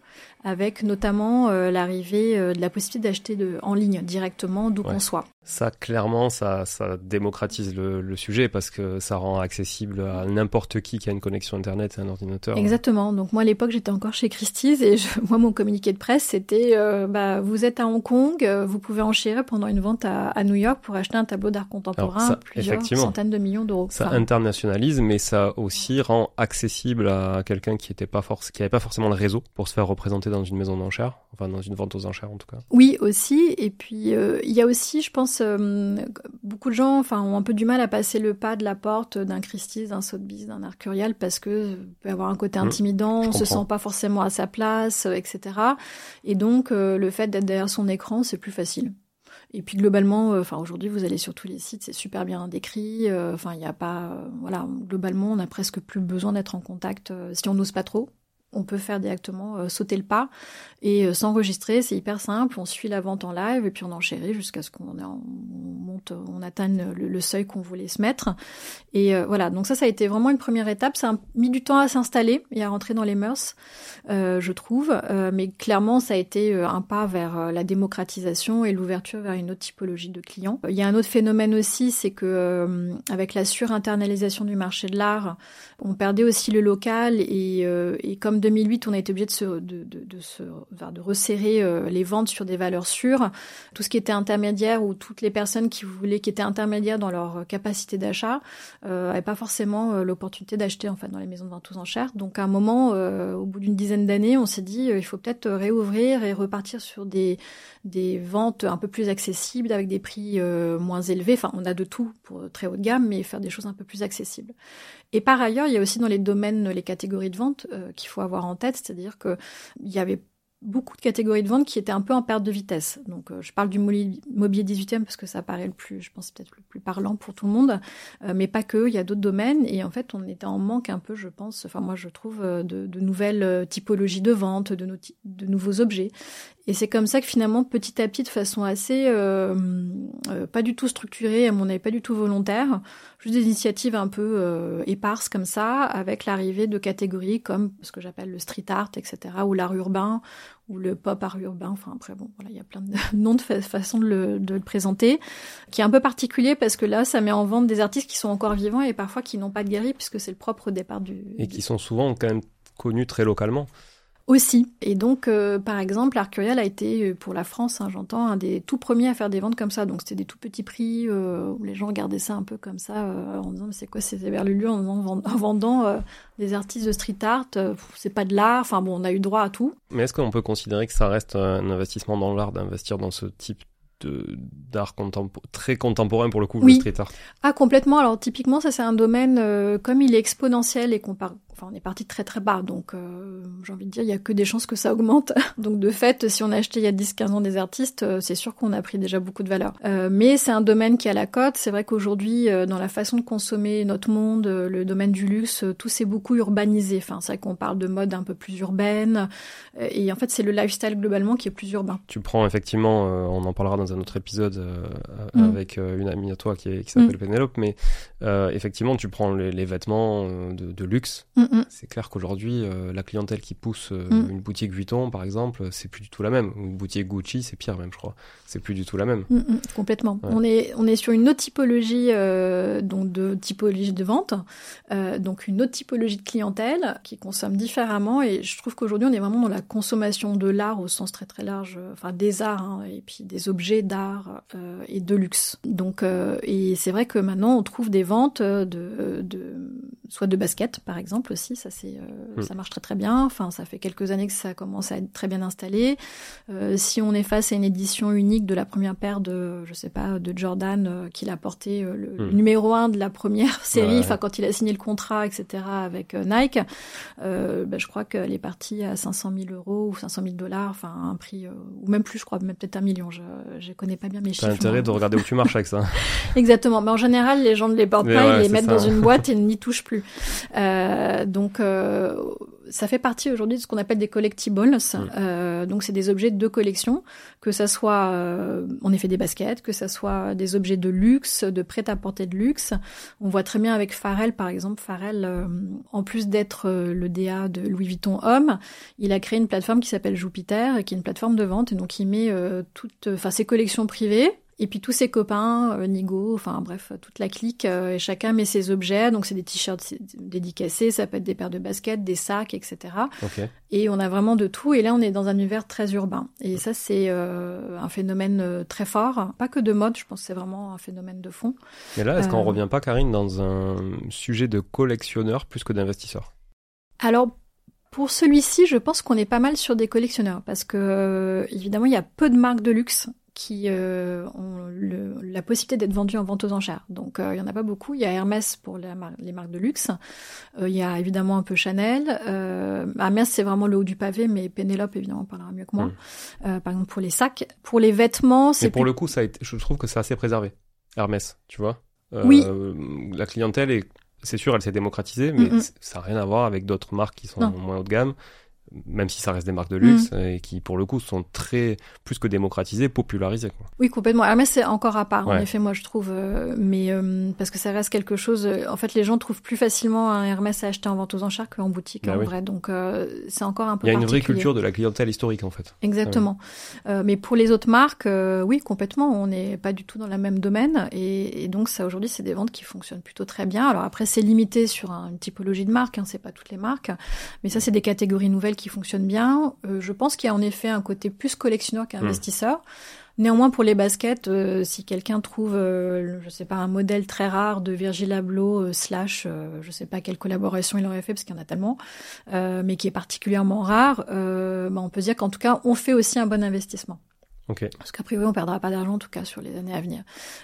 Avec notamment l'arrivée de la possibilité d'acheter en ligne directement d'où qu'on soit. Ça, clairement, ça, ça démocratise le, le, sujet parce que ça rend accessible à n'importe qui qui a une connexion Internet et un ordinateur. Exactement. Donc moi, à l'époque, j'étais encore chez Christie's et je, moi, mon communiqué de presse, c'était euh, bah, vous êtes à Hong Kong, euh, vous pouvez enchérir pendant une vente à, à New York pour acheter un tableau d'art contemporain à plusieurs centaines de millions d'euros. Ça internationalise, mais ça aussi rend accessible à quelqu'un qui était pas qui pas forcément le réseau pour se faire représenter dans une maison d'enchères, enfin dans une vente aux enchères en tout cas. Oui, aussi. Et puis euh, il y a aussi, je pense euh, beaucoup de gens enfin, ont un peu du mal à passer le pas de la porte d'un Christie's, d'un Sotheby's, d'un Arcurial parce que peut avoir un côté mmh, intimidant, on se sent pas forcément à sa place, euh, etc. Et donc euh, le fait d'être derrière son écran, c'est plus facile. Et puis globalement, enfin aujourd'hui, vous allez sur tous les sites, c'est super bien décrit. Enfin, il n'y a pas, voilà, globalement, on n'a presque plus besoin d'être en contact si on n'ose pas trop on peut faire directement euh, sauter le pas et euh, s'enregistrer. C'est hyper simple. On suit la vente en live et puis on enchérit jusqu'à ce qu'on monte, on atteigne le, seuil qu'on voulait se mettre. Et euh, voilà. Donc ça, ça a été vraiment une première étape. Ça a mis du temps à s'installer et à rentrer dans les mœurs, je trouve. mais clairement, ça a été un pas vers la démocratisation et l'ouverture vers une autre typologie de clients. Il y a un autre phénomène aussi, c'est que avec la surinternalisation du marché de l'art, on perdait aussi le local et, et comme 2008, on a été obligé de, se, resserrer euh, les ventes sur des valeurs sûres. Tout ce qui était intermédiaire ou toutes les personnes qui voulaient, qui étaient intermédiaires dans leur capacité d'achat, n'avaient euh, pas forcément euh, l'opportunité d'acheter en fait dans les maisons de vente aux enchères. Donc à un moment, au bout d'une dizaine d'années, on s'est dit il faut peut-être réouvrir et repartir sur des, des ventes un peu plus accessibles avec des prix moins élevés. Enfin, on a de tout pour très haut de gamme, mais faire des choses un peu plus accessibles. Et par ailleurs, il y a aussi dans les domaines, les catégories de vente euh, qu'il faut avoir en tête, c'est-à-dire qu'il y avait beaucoup de catégories de vente qui étaient un peu en perte de vitesse. Donc, euh, je parle du mobilier 18e parce que ça paraît le plus, je pense peut-être le plus parlant pour tout le monde, euh, mais pas que. Il y a d'autres domaines et en fait, on était en manque un peu, je pense. Enfin, moi, je trouve de, nouvelles typologies de vente, de nouveaux objets. Et c'est comme ça que finalement, petit à petit, de façon assez euh, euh, pas du tout structurée, à mon avis, pas du tout volontaire, juste des initiatives un peu euh, éparses comme ça, avec l'arrivée de catégories comme ce que j'appelle le street art, etc., ou l'art urbain, ou le pop art urbain. Enfin après, bon, voilà, il y a plein de noms de façons de le, présenter, qui est un peu particulier parce que là, ça met en vente des artistes qui sont encore vivants et parfois qui n'ont pas de guéri puisque c'est le propre départ du. Et qui sont souvent quand même connus très localement aussi. Et donc, euh, par exemple, Arcurial a été, euh, pour la France, hein, j'entends, un des tout premiers à faire des ventes comme ça. Donc, c'était des tout petits prix euh, où les gens regardaient ça un peu comme ça, en disant, mais c'est quoi ces verlulus en, en, en vendant des artistes de street art, c'est pas de l'art. Enfin bon, on a eu droit à tout. Mais est-ce qu'on peut considérer que ça reste un investissement dans l'art d'investir dans ce type d'art très contemporain pour le coup, le street art? Ah complètement. Alors typiquement, ça c'est un domaine comme il est exponentiel et qu'on parle Enfin, on est parti très très bas, donc euh, j'ai envie de dire, il y a que des chances que ça augmente. donc de fait, si on a acheté il y a 10-15 ans des artistes, euh, c'est sûr qu'on a pris déjà beaucoup de valeur. Euh, mais c'est un domaine qui a la cote. C'est vrai qu'aujourd'hui, dans la façon de consommer notre monde, le domaine du luxe, tout s'est beaucoup urbanisé. Enfin, c'est vrai qu'on parle de mode un peu plus urbaine. et en fait, c'est le lifestyle globalement qui est plus urbain. Tu prends effectivement, on en parlera dans un autre épisode mm. avec une amie à toi qui, qui s'appelle mm. Penelope, mais effectivement, tu prends les, vêtements de, de luxe. Mm. Mm. C'est clair qu'aujourd'hui, euh, la clientèle qui pousse euh, mm. une boutique Vuitton, par exemple, c'est plus du tout la même. Une boutique Gucci, c'est pire même, je crois. C'est plus du tout la même. Mm, complètement. On est on est sur une autre typologie euh, donc de typologie de vente, donc une autre typologie de clientèle qui consomme différemment. Et je trouve qu'aujourd'hui, on est vraiment dans la consommation de l'art au sens très très large, enfin des arts hein, et puis des objets d'art et de luxe. Donc et c'est vrai que maintenant, on trouve des ventes de, de soit de baskets par exemple ça c'est euh, mm. ça marche très très bien. Enfin, ça fait quelques années que ça commence à être très bien installé. Euh, si on est face à une édition unique de la première paire de, je sais pas, de Jordan euh, qu'il a porté le, mm. numéro un de la première série, enfin quand il a signé le contrat, etc. avec Nike, bah, je crois qu'elle est partie à 500 000 euros ou 500 000 dollars, enfin un prix ou même plus, je crois, même peut-être un million. Je je connais pas bien mes chiffres. T'as intérêt de regarder où tu marches avec ça. Exactement. Mais en général, les gens ne les portent pas, ils les mettent dans une boîte et n'y touchent plus. Euh, donc, euh, ça fait partie aujourd'hui de ce qu'on appelle des collectibles. Euh, donc c'est des objets de collection, que ça soit euh, en effet des baskets, que ça soit des objets de luxe, de prêt-à-porter de luxe. On voit très bien avec Pharrell par exemple. Pharrell, euh, en plus d'être euh, le DA de Louis Vuitton Homme, il a créé une plateforme qui s'appelle Jupiter, qui est une plateforme de vente. Et donc il met toutes, enfin ses collections privées et puis tous ses copains, euh, Nigo, enfin bref, toute la clique, euh, et chacun met ses objets. Donc c'est des t-shirts dédicacés, ça peut être des paires de baskets, des sacs, etc. Et on a vraiment de tout. Et là, on est dans un univers très urbain. Et ça, c'est euh, un phénomène très fort. Pas que de mode, je pense que c'est vraiment un phénomène de fond. Mais là, est-ce qu'on revient pas, Karine, dans un sujet de collectionneur plus que d'investisseur? Alors, pour celui-ci, je pense qu'on est pas mal sur des collectionneurs parce que évidemment, il y a peu de marques de luxe qui euh, ont la possibilité d'être vendus en vente aux enchères. Donc euh, il y en a pas beaucoup. Il y a Hermès pour les marques de luxe. Euh, il y a évidemment un peu Chanel. Hermès c'est vraiment le haut du pavé, mais Pénélope évidemment parlera mieux que moi. Mm. par exemple pour les sacs, pour les vêtements, c'est. Mais pour le coup, ça a été, je trouve que c'est assez préservé. Hermès, tu vois. oui. La clientèle est, c'est sûr, elle s'est démocratisée, mais ça n'a rien à voir avec d'autres marques qui sont moins haut de gamme même si ça reste des marques de luxe mm. et qui pour le coup sont très plus que démocratisées, popularisées. Quoi. Oui, complètement. Hermès c'est encore à part. En effet, moi je trouve, euh, mais euh, parce que ça reste quelque chose. Euh, en fait, les gens trouvent plus facilement un Hermès à acheter en vente aux enchères qu'en boutique bah en vrai. Donc c'est encore un peu. Il y a une vraie culture de la clientèle historique en fait. Exactement. mais pour les autres marques, oui, complètement. On n'est pas du tout dans le même domaine et, donc ça aujourd'hui c'est des ventes qui fonctionnent plutôt très bien. Alors après c'est limité sur une typologie de marque, hein, c'est pas toutes les marques, mais ça c'est des catégories nouvelles qui fonctionne bien. Euh, je pense qu'il y a en effet un côté plus collectionneur qu'investisseur. Néanmoins, pour les baskets, euh, si quelqu'un trouve, euh, je sais pas, un modèle très rare de Virgil Abloh slash, je sais pas quelle collaboration il aurait fait parce qu'il y en a tellement, mais qui est particulièrement rare, bah, on peut dire qu'en tout cas, on fait aussi un bon investissement. Parce qu'a priori, on perdra pas d'argent, en tout cas, sur les années à venir.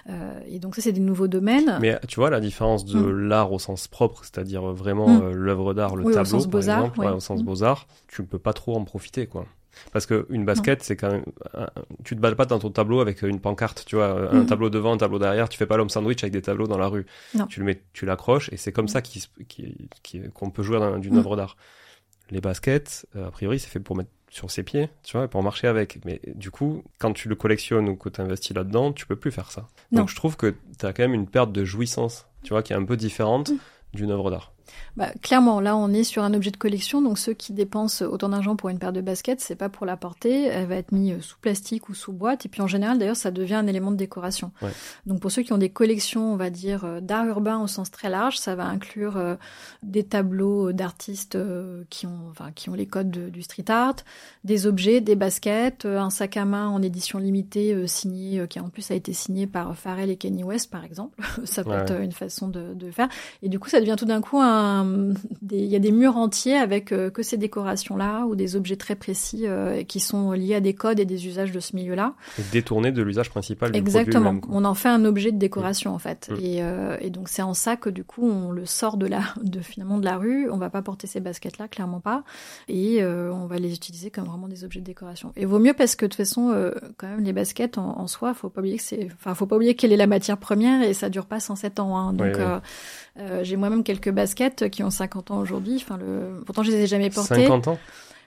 Euh, et donc, ça, c'est des nouveaux domaines. Mais tu vois, la différence de mm. l'art au sens propre, c'est-à-dire vraiment mm. euh, l'œuvre d'art, le tableau, au sens par exemple, au sens mm. beaux-arts, tu ne peux pas trop en profiter, quoi. Parce qu'une basket, c'est quand même. Tu te balles pas dans ton tableau avec une pancarte, tu vois, un tableau devant, un tableau derrière. Tu fais pas l'homme sandwich avec des tableaux dans la rue. Tu le mets, tu l'accroches et c'est comme ça qu'on peut jouer d'une œuvre d'art. Les baskets, euh, a priori, c'est fait pour mettre sur ses pieds, tu vois, pour marcher avec. Mais du coup, quand tu le collectionnes ou que tu investis là-dedans, tu peux plus faire ça. Donc je trouve que tu as quand même une perte de jouissance, tu vois, qui est un peu différente mm. d'une œuvre d'art. Bah, clairement, là, on est sur un objet de collection, donc ceux qui dépensent autant d'argent pour une paire de baskets, c'est pas pour la porter, elle va être mise sous plastique ou sous boîte, et puis en général, d'ailleurs, ça devient un élément de décoration. Donc pour ceux qui ont des collections, on va dire, euh, d'art urbain au sens très large, ça va inclure euh, des tableaux d'artistes euh, qui ont, enfin, qui ont les codes du street art, des objets, des baskets, un sac à main en édition limitée signé, qui en plus a été signé par Pharrell et Kanye West, par exemple. ça peut être une façon de, de faire. Et du coup, ça devient tout d'un coup un il y a des murs entiers avec euh, que ces décorations-là ou des objets très précis euh, qui sont liés à des codes et des usages de ce milieu-là. Détournés de l'usage principal du Exactement. Produit on en fait un objet de décoration en fait. Mm. Et, euh, et, donc c'est en ça que du coup on le sort de la, de finalement de la rue. On va pas porter ces baskets-là, clairement pas. Et on va les utiliser comme vraiment des objets de décoration. Et vaut mieux parce que de toute façon, quand même les baskets en, soi, faut pas oublier que c'est, enfin faut pas oublier quelle est la matière première et ça dure pas 107 ans. Hein. Donc j'ai moi-même quelques baskets qui ont 50 ans aujourd'hui. Enfin, le... Pourtant, je les ai jamais portées. 50 ans?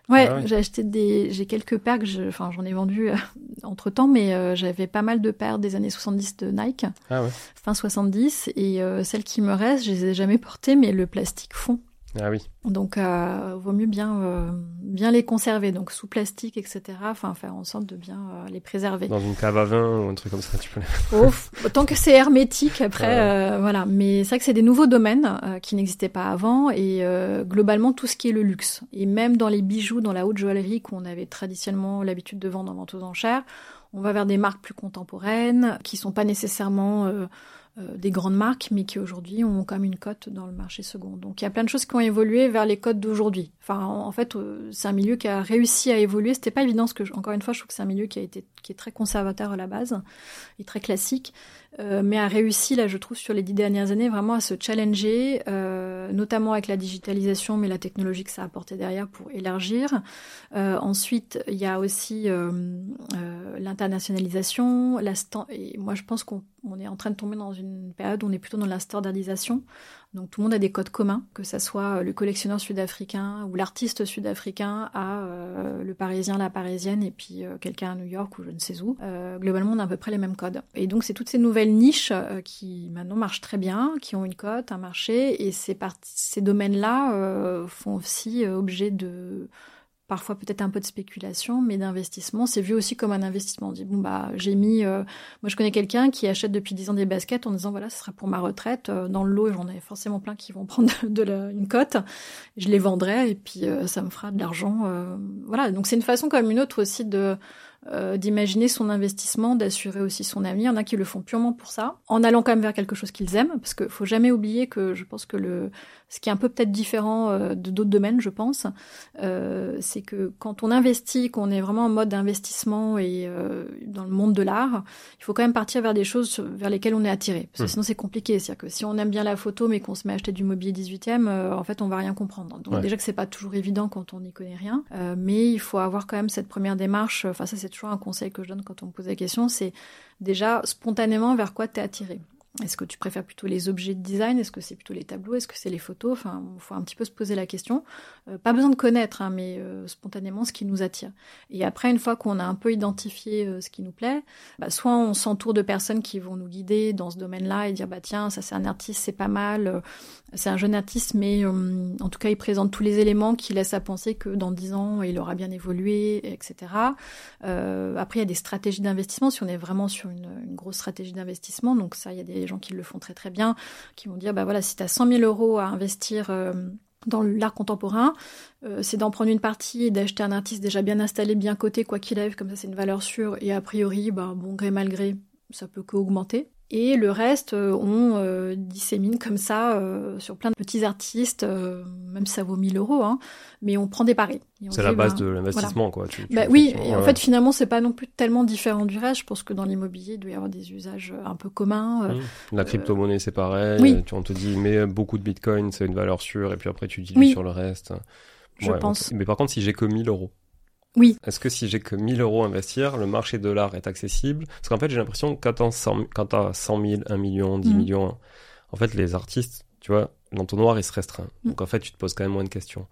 Ouais, ah j'ai acheté des, j'ai quelques paires que je, enfin, j'en ai vendu euh, entre temps, mais euh, j'avais pas mal de paires des années 70 de Nike, ah ouais. fin 70, et euh, celles qui me restent, je les ai jamais portées, mais le plastique fond. Ah oui. Donc, euh, vaut mieux bien, euh, bien les conserver, donc sous plastique, etc. Enfin, faire en sorte de bien euh, les préserver. Dans une cave à vin ou un truc comme ça, tu peux les... Ouf, autant que c'est hermétique, après, euh, voilà. Mais c'est vrai que c'est des nouveaux domaines qui n'existaient pas avant, et globalement, tout ce qui est le luxe. Et même dans les bijoux, dans la haute joaillerie qu'on avait traditionnellement l'habitude de vendre en vente aux enchères, on va vers des marques plus contemporaines, qui sont pas nécessairement des grandes marques, mais qui aujourd'hui ont quand même une cote dans le marché second. Donc il y a plein de choses qui ont évolué vers les cotes d'aujourd'hui. Enfin, en, fait, euh, c'est un milieu qui a réussi à évoluer. C'était pas évident, parce que encore une fois, je trouve que c'est un milieu qui a été qui est très conservateur à la base et très classique, euh, mais a réussi là, je trouve, sur les dix dernières années, vraiment à se challenger, notamment avec la digitalisation, mais la technologie que ça a apporté derrière pour élargir. ensuite, il y a aussi l'internationalisation, la et moi je pense qu'on est en train de tomber dans une période où on est plutôt dans la standardisation. Donc tout le monde a des codes communs, que ce soit le collectionneur sud-africain ou l'artiste sud-africain à le parisien, la parisienne et puis quelqu'un à New York ou je ne sais où. globalement, on a à peu près les mêmes codes. Et donc c'est toutes ces nouvelles niches qui maintenant marchent très bien, qui ont une cote, un marché, et ces, ces domaines-là font aussi objet de parfois peut-être un peu de spéculation, mais d'investissement. C'est vu aussi comme un investissement. On dit, bon, bah, j'ai mis, euh, moi je connais quelqu'un qui achète depuis 10 ans des baskets en disant, voilà, ce sera pour ma retraite. Euh, dans le lot, j'en ai forcément plein qui vont prendre de, une cote. Je les vendrai et puis euh, ça me fera de l'argent. voilà, donc c'est une façon comme une autre aussi de d'imaginer son investissement, d'assurer aussi son avenir. Il y en a qui le font purement pour ça, en allant quand même vers quelque chose qu'ils aiment, parce qu'il faut jamais oublier que je pense que le ce qui est un peu peut-être différent euh, de d'autres domaines, je pense, euh, c'est que quand on investit, qu'on est vraiment en mode d'investissement et euh, dans le monde de l'art, il faut quand même partir vers des choses vers lesquelles on est attiré, parce que mmh. sinon c'est compliqué. C'est-à-dire que si on aime bien la photo mais qu'on se met à acheter du mobilier 18e, en fait on va rien comprendre. Donc déjà que c'est pas toujours évident quand on n'y connaît rien, mais il faut avoir quand même cette première démarche. Enfin ça c'est toujours un conseil que je donne quand on me pose la question, c'est déjà spontanément vers quoi tu es attiré. Est-ce que tu préfères plutôt les objets de design? Est-ce que c'est plutôt les tableaux? Est-ce que c'est les photos? Enfin, il faut un petit peu se poser la question. Euh, pas besoin de connaître, hein, mais euh, spontanément ce qui nous attire. Et après, une fois qu'on a un peu identifié euh, ce qui nous plaît, bah, soit on s'entoure de personnes qui vont nous guider dans ce domaine-là et dire bah tiens, ça c'est un artiste, c'est pas mal. c'est un jeune artiste, mais en tout cas, il présente tous les éléments qui laissent à penser que dans dix ans, il aura bien évolué, etc. après, il y a des stratégies d'investissement. Si on est vraiment sur une, une grosse stratégie d'investissement, donc ça, il y a des gens qui le font très très bien, qui vont dire, bah voilà, si tu as 100 000 euros à investir euh, dans l'art contemporain, euh, c'est d'en prendre une partie et d'acheter un artiste déjà bien installé, bien coté, quoi qu'il arrive, comme ça c'est une valeur sûre, et a priori, bah, bon gré mal gré, ça peut qu'augmenter. Et le reste, euh, on euh, dissémine comme ça euh, sur plein de petits artistes, même si ça vaut 1000 euros, hein, mais on prend des paris. C'est la base ben, de l'investissement, quoi. bah, oui, et en fait, finalement, c'est pas non plus tellement différent du reste. Je pense que dans l'immobilier, il doit y avoir des usages un peu communs. La crypto-monnaie, c'est pareil. Oui. On te dit, mais beaucoup de bitcoin, c'est une valeur sûre, et puis après, tu dilues sur le reste. Je pense. Mais par contre, si j'ai que 1000 euros, oui. Est-ce que si j'ai que 1000 euros à investir, le marché de l'art est accessible? Parce qu'en fait, j'ai l'impression que quand tu as 100 000, 1 million, 10 mm. millions, en fait, les artistes, tu vois, l'entonnoir, il se restreint. Mm. Donc en fait, tu te poses quand même moins de questions.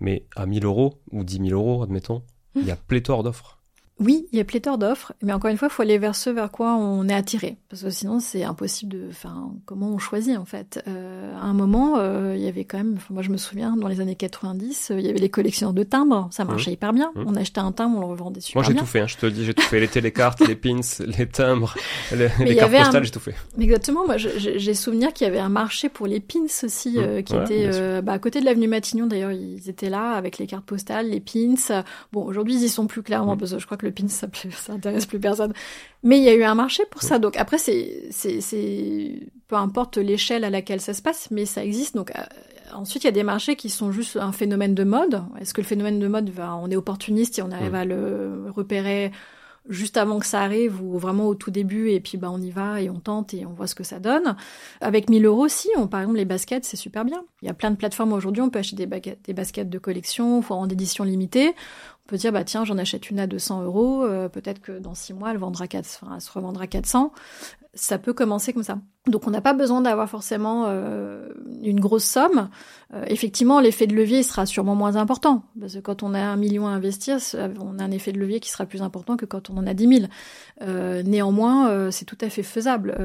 Mais à 1000 euros ou 10 000 euros, admettons, il y a pléthore d'offres. Oui, il y a pléthore d'offres, mais encore une fois, il faut aller vers ce vers quoi on est attiré, parce que sinon c'est impossible de. Enfin, comment on choisit en fait euh, À un moment, euh, il y avait quand même. Moi, je me souviens, dans les années 90, euh, il y avait les collectionneurs de timbres, ça marchait mmh. hyper bien. Mmh. On achetait un timbre, on le revendait super bien. Moi, j'ai tout fait. Hein, je te dis, j'ai tout fait. Les télécartes, les pins, les timbres, les, cartes postales, j'ai tout fait. Exactement. Moi, j'ai souvenir qu'il y avait un marché pour les pins aussi, mmh. qui était bah, à côté de l'avenue Matignon. D'ailleurs, ils étaient là avec les cartes postales, les pins. Bon, aujourd'hui, ils y sont plus clairement, parce que je crois que le pin, ça, ça intéresse plus personne. Mais il y a eu un marché pour ça. Donc après, c'est, c'est, c'est, peu importe l'échelle à laquelle ça se passe, mais ça existe. Donc euh, ensuite, il y a des marchés qui sont juste un phénomène de mode. Est-ce que le phénomène de mode, va, on est opportuniste et on arrive à le repérer juste avant que ça arrive ou vraiment au tout début et puis bah on y va et on tente et on voit ce que ça donne. Avec 1000 euros aussi, on, par exemple les baskets c'est super bien. Il y a plein de plateformes aujourd'hui, on peut acheter des, des baskets de collection, voire en édition limitée. On peut dire bah tiens j'en achète une à 200 euros, euh, peut-être que dans six mois elle vendra 4, enfin, elle se revendra 400 ça peut commencer comme ça. Donc on n'a pas besoin d'avoir forcément euh, une grosse somme. Euh, effectivement, l'effet de levier sera sûrement moins important, parce que quand on a un million à investir, on a un effet de levier qui sera plus important que quand on en a dix mille. Euh, néanmoins, c'est tout à fait faisable.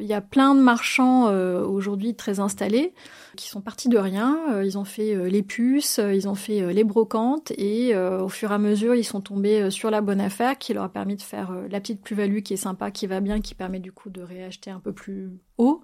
Il y a plein de marchands aujourd'hui très installés qui sont partis de rien. ils ont fait les puces, ils ont fait les brocantes, et au fur et à mesure, ils sont tombés sur la bonne affaire qui leur a permis de faire la petite plus-value qui est sympa, qui va bien, qui permet du coup de réacheter un peu plus haut.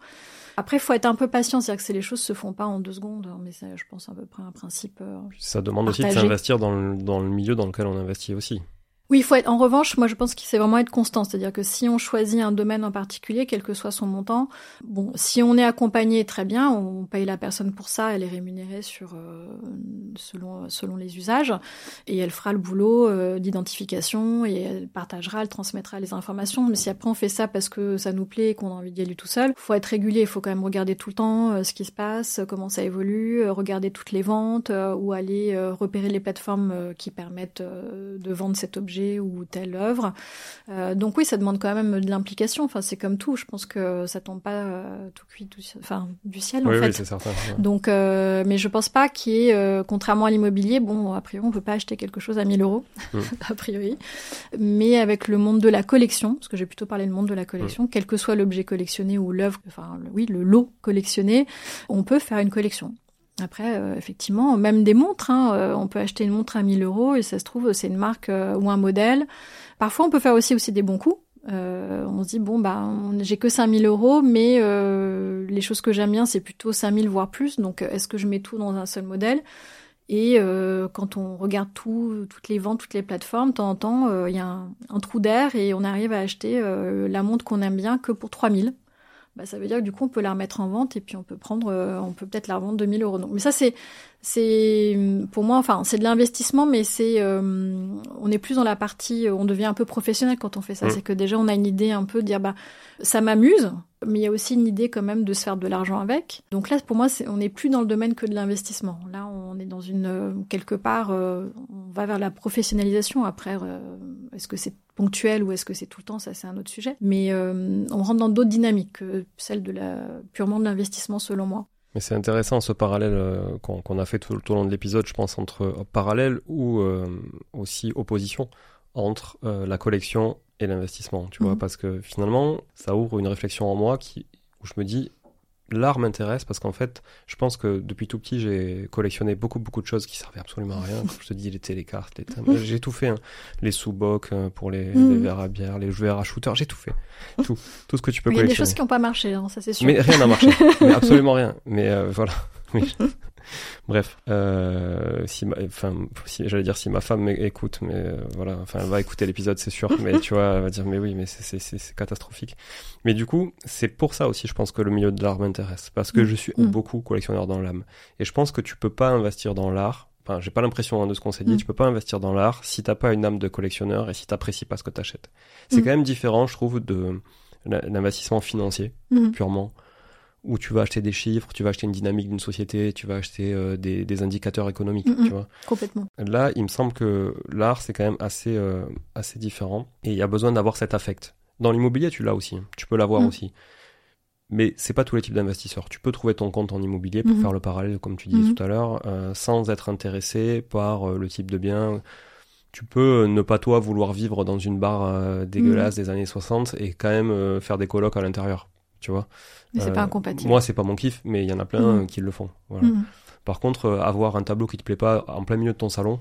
Après, il faut être un peu patient, c'est-à-dire que les choses se font pas en deux secondes, hein, mais c'est, je pense, à peu près un principe. Euh, ça demande aussi de s'investir dans le, dans le milieu dans lequel on investit aussi. Oui, il faut être. En revanche, moi, je pense qu'il c'est vraiment être constant, c'est-à-dire que si on choisit un domaine en particulier, quel que soit son montant, bon, si on est accompagné, très bien, on paye la personne pour ça, elle est rémunérée sur euh, selon selon les usages, et elle fera le boulot euh, d'identification et elle partagera, elle transmettra les informations. Mais si après on fait ça parce que ça nous plaît et qu'on a envie d'y aller tout seul, faut être régulier, il faut quand même regarder tout le temps euh, ce qui se passe, comment ça évolue, regarder toutes les ventes ou aller repérer les plateformes qui permettent de vendre cet objet objet ou telle œuvre. Euh, donc oui, ça demande quand même de l'implication. Enfin, c'est comme tout. Je pense que ça tombe pas euh, tout cuit, enfin du ciel en oui, fait. Oui, c'est certain. Donc, euh, mais je pense pas qu'il y ait, contrairement à l'immobilier, bon, a priori, on peut pas acheter quelque chose à 1000 euros, mm. a priori. Mais avec le monde de la collection, parce que j'ai plutôt parlé du monde de la collection, mm. quel que soit l'objet collectionné ou l'œuvre, enfin, oui, le lot collectionné, on peut faire une collection. Après, euh, effectivement, même des montres, hein, euh, on peut acheter une montre à 1000 euros et ça se trouve, c'est une marque euh, ou un modèle. Parfois, on peut faire aussi, aussi des bons coups. on se dit, bon, bah, j'ai que 5000 euros, mais les choses que j'aime bien, c'est plutôt 5000 voire plus. Donc, est-ce que je mets tout dans un seul modèle? Et quand on regarde tout, toutes les ventes, toutes les plateformes, de temps en temps, il y a un, un trou d'air et on arrive à acheter la montre qu'on aime bien que pour 3000 bah, ça veut dire que du coup on peut la remettre en vente et puis on peut prendre, euh, on peut peut-être la revendre 2000 euros. Donc, mais ça c'est, c'est pour moi, enfin c'est de l'investissement, mais c'est, euh, on est plus dans la partie, on devient un peu professionnel quand on fait ça. Mmh. C'est que déjà on a une idée un peu de dire bah ça m'amuse, mais il y a aussi une idée quand même de se faire de l'argent avec. Donc là pour moi c'est, on n'est plus dans le domaine que de l'investissement. Là on est dans une euh, quelque part, on va vers la professionnalisation. Après, est-ce que c'est ponctuel ou est-ce que c'est tout le temps, ça c'est un autre sujet. Mais euh, on rentre dans d'autres dynamiques que celle de la purement de l'investissement selon moi. Mais c'est intéressant ce parallèle euh, qu'on a fait tout, au long de l'épisode, je pense, entre euh, parallèle ou aussi opposition entre la collection et l'investissement, tu vois, mhm. parce que finalement, ça ouvre une réflexion en moi qui, où je me dis, l'art m'intéresse parce qu'en fait, je pense que depuis tout petit, j'ai collectionné beaucoup, beaucoup de choses qui servaient absolument à rien. Comme je te dis, les télécartes, les j'ai tout fait. Hein. Les sous-bocs euh, pour les, mm. verres à bière, les verres à shooter, j'ai tout fait. Tout, tout ce que tu peux collectionner. Il y a des choses qui n'ont pas marché, hein, ça c'est sûr. Mais rien n'a marché. mais absolument rien. Mais euh, voilà. Bref, euh, si, enfin, si, j'allais dire si ma femme écoute, mais euh, voilà, enfin, elle va écouter l'épisode, c'est sûr. mais tu vois, elle va dire, mais oui, mais c'est catastrophique. Mais du coup, c'est pour ça aussi, je pense que le milieu de l'art m'intéresse, parce que mm. je suis mm. beaucoup collectionneur dans l'âme, et je pense que tu peux pas investir dans l'art. Enfin, j'ai pas l'impression hein, de ce qu'on s'est dit. Mm. Tu peux pas investir dans l'art si t'as pas une âme de collectionneur et si t'apprécies pas ce que t'achètes. C'est quand même différent, je trouve, de l'investissement financier purement où tu vas acheter des chiffres, tu vas acheter une dynamique d'une société, tu vas acheter euh, des, des, indicateurs économiques, tu vois. Complètement. Là, il me semble que l'art, c'est quand même assez, euh, assez différent et il y a besoin d'avoir cet affect. Dans l'immobilier, tu l'as aussi, tu peux l'avoir mm. aussi. Mais c'est pas tous les types d'investisseurs. Tu peux trouver ton compte en immobilier pour mm-hmm. faire le parallèle, comme tu disais mm-hmm. tout à l'heure, euh, sans être intéressé par le type de bien. Tu peux ne pas toi vouloir vivre dans une barre dégueulasse mm. des années 60 et quand même faire des colocs à l'intérieur tu vois. Mais c'est pas euh, incompatible. Moi, c'est pas mon kiff, mais il y en a plein mm. qui le font. Mm. Par contre, euh, avoir un tableau qui te plaît pas en plein milieu de ton salon,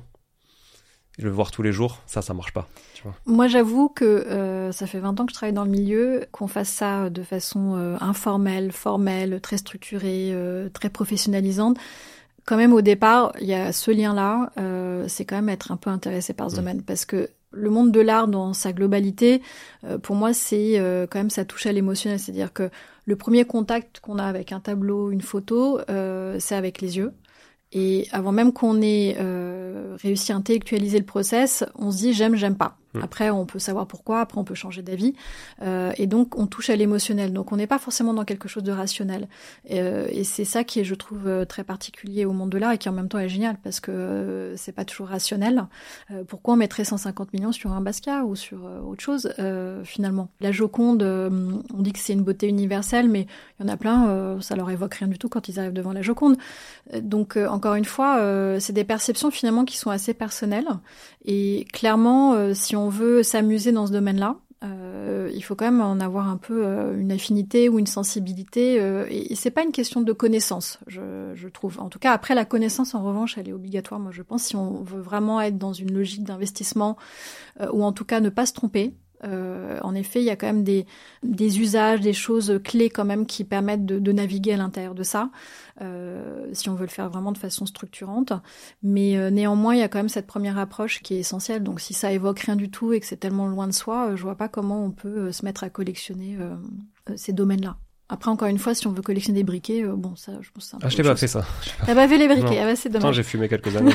le voir tous les jours, ça, ça marche pas. Tu vois. Moi, j'avoue que euh, ça fait 20 ans que je travaille dans le milieu, qu'on fasse ça de façon informelle, formelle, très structurée, très professionnalisante. Quand même, au départ, il y a ce lien-là. c'est quand même être un peu intéressé par ce mm. domaine, parce que le monde de l'art dans sa globalité, euh, pour moi, c'est euh, quand même ça touche à l'émotionnel. C'est-à-dire que le premier contact qu'on a avec un tableau, une photo, euh, c'est avec les yeux. Et avant même qu'on ait réussi à intellectualiser le process, on se dit j'aime, j'aime pas. Mm. Après, on peut savoir pourquoi, après on peut changer d'avis. Euh, et donc, on touche à l'émotionnel. Donc, on n'est pas forcément dans quelque chose de rationnel. Euh, et c'est ça qui est, je trouve, euh, très particulier au monde de l'art et qui en même temps est génial parce que euh, c'est pas toujours rationnel. Euh, pourquoi on mettrait 150 millions sur un Basquiat ou sur autre chose, finalement? La Joconde, on dit que c'est une beauté universelle, mais il y en a plein, ça leur évoque rien du tout quand ils arrivent devant la Joconde. donc, encore une fois, c'est des perceptions finalement qui sont assez personnelles. Et clairement, si on on veut s'amuser dans ce domaine-là, euh, il faut quand même en avoir un peu euh, une affinité ou une sensibilité. Euh, et, c'est pas une question de connaissance, je, trouve. En tout cas, après la connaissance, en revanche, elle est obligatoire. Moi, je pense si on veut vraiment être dans une logique d'investissement ou en tout cas ne pas se tromper. En effet, il y a quand même des, usages, des choses clés quand même qui permettent de, de naviguer à l'intérieur de ça. Euh, si on veut le faire vraiment de façon structurante. Mais euh, néanmoins, il y a quand même cette première approche qui est essentielle. Donc si ça évoque rien du tout et que c'est tellement loin de soi, euh, je vois pas comment on peut se mettre à collectionner ces domaines-là. Après, encore une fois, si on veut collectionner des briquets, bon, ça, je pense c'est un Ah, je t'ai pas fait ça. T'as pas fait les briquets, ah bah, c'est dommage. j'ai fumé quelques années.